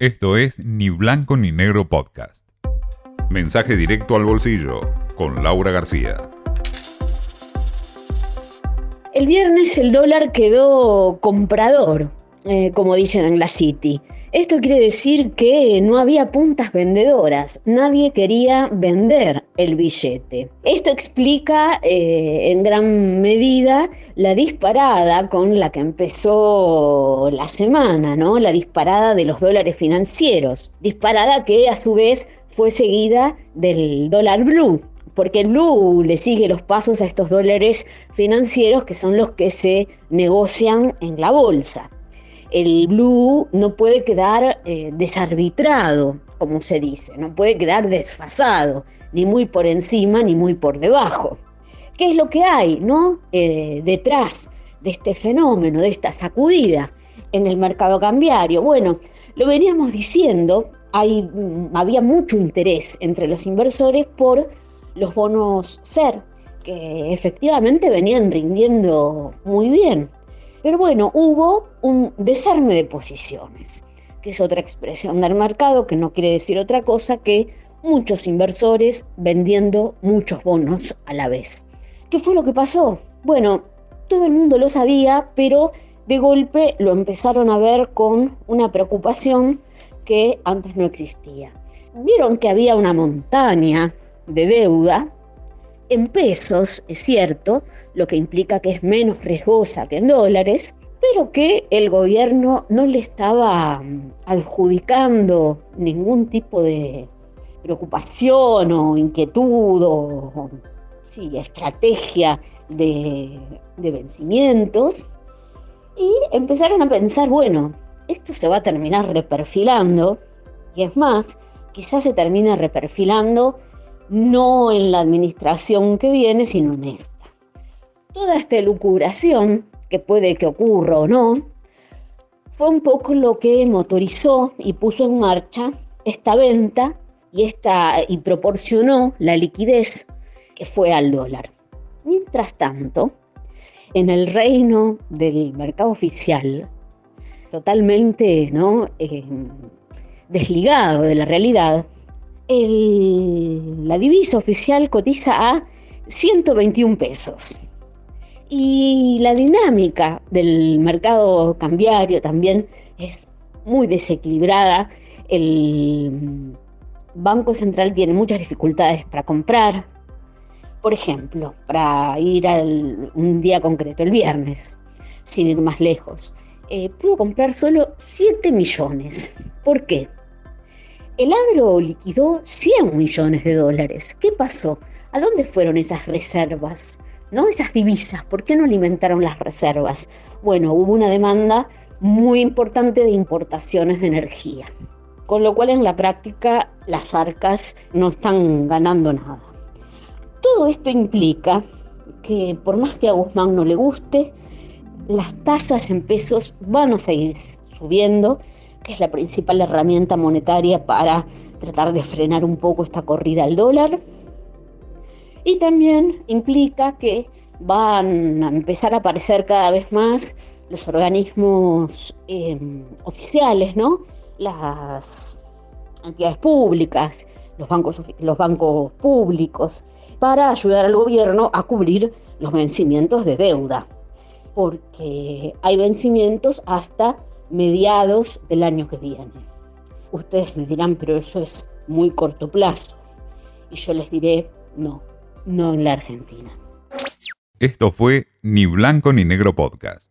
Esto es Ni Blanco ni Negro Podcast. Mensaje directo al bolsillo con Laura García. El viernes el dólar quedó comprador, eh, como dicen en la City. Esto quiere decir que no había puntas vendedoras, nadie quería vender el billete. Esto explica eh, en gran medida la disparada con la que empezó la semana, ¿no? La disparada de los dólares financieros, disparada que a su vez fue seguida del dólar blue, porque el blue le sigue los pasos a estos dólares financieros que son los que se negocian en la bolsa el blue no puede quedar eh, desarbitrado, como se dice, no puede quedar desfasado, ni muy por encima ni muy por debajo. ¿Qué es lo que hay, no? Eh, detrás de este fenómeno, de esta sacudida en el mercado cambiario. Bueno, lo veníamos diciendo, mm, había mucho interés entre los inversores por los bonos SER, que efectivamente venían rindiendo muy bien. Pero bueno, hubo un desarme de posiciones, que es otra expresión del mercado que no quiere decir otra cosa que muchos inversores vendiendo muchos bonos a la vez. ¿Qué fue lo que pasó? Bueno, todo el mundo lo sabía, pero de golpe lo empezaron a ver con una preocupación que antes no existía. Vieron que había una montaña de deuda en pesos, es cierto, lo que implica que es menos riesgosa que en dólares, pero que el gobierno no le estaba mm, adjudicando ningún tipo de preocupación o inquietud o estrategia de, de vencimientos. Y empezaron a pensar, bueno, esto se va a terminar reperfilando, y es más, quizás se termine reperfilando no en la administración que viene, sino en esta. Toda esta elucubración, que puede que ocurra o no, fue un poco lo que motorizó y puso en marcha esta venta y, esta, y proporcionó la liquidez que fue al dólar. Mientras tanto, en el reino del mercado oficial, totalmente ¿no? Eh, desligado de la realidad, la divisa oficial cotiza a 121 pesos. Y la dinámica del mercado cambiario también es muy desequilibrada. El Banco Central tiene muchas dificultades para comprar. Por ejemplo, para ir al, un día concreto, el viernes, sin ir más lejos, eh, pudo comprar solo 7 millones. ¿Por qué? El agro liquidó 100 millones de dólares. ¿Qué pasó? ¿A dónde fueron esas reservas? ¿No? Esas divisas, ¿por qué no alimentaron las reservas? Bueno, hubo una demanda muy importante de importaciones de energía, con lo cual en la práctica las arcas no están ganando nada. Todo esto implica que por más que a Guzmán no le guste, las tasas en pesos van a seguir subiendo que es la principal herramienta monetaria para tratar de frenar un poco esta corrida al dólar. Y también implica que van a empezar a aparecer cada vez más los organismos em, oficiales, ¿no? Las entidades públicas, los bancos, los bancos públicos, para ayudar al gobierno a cubrir los vencimientos de deuda. Porque hay vencimientos hasta mediados del año que viene. Ustedes me dirán, pero eso es muy corto plazo. Y yo les diré, no, no en la Argentina. Esto fue Ni Blanco ni Negro Podcast.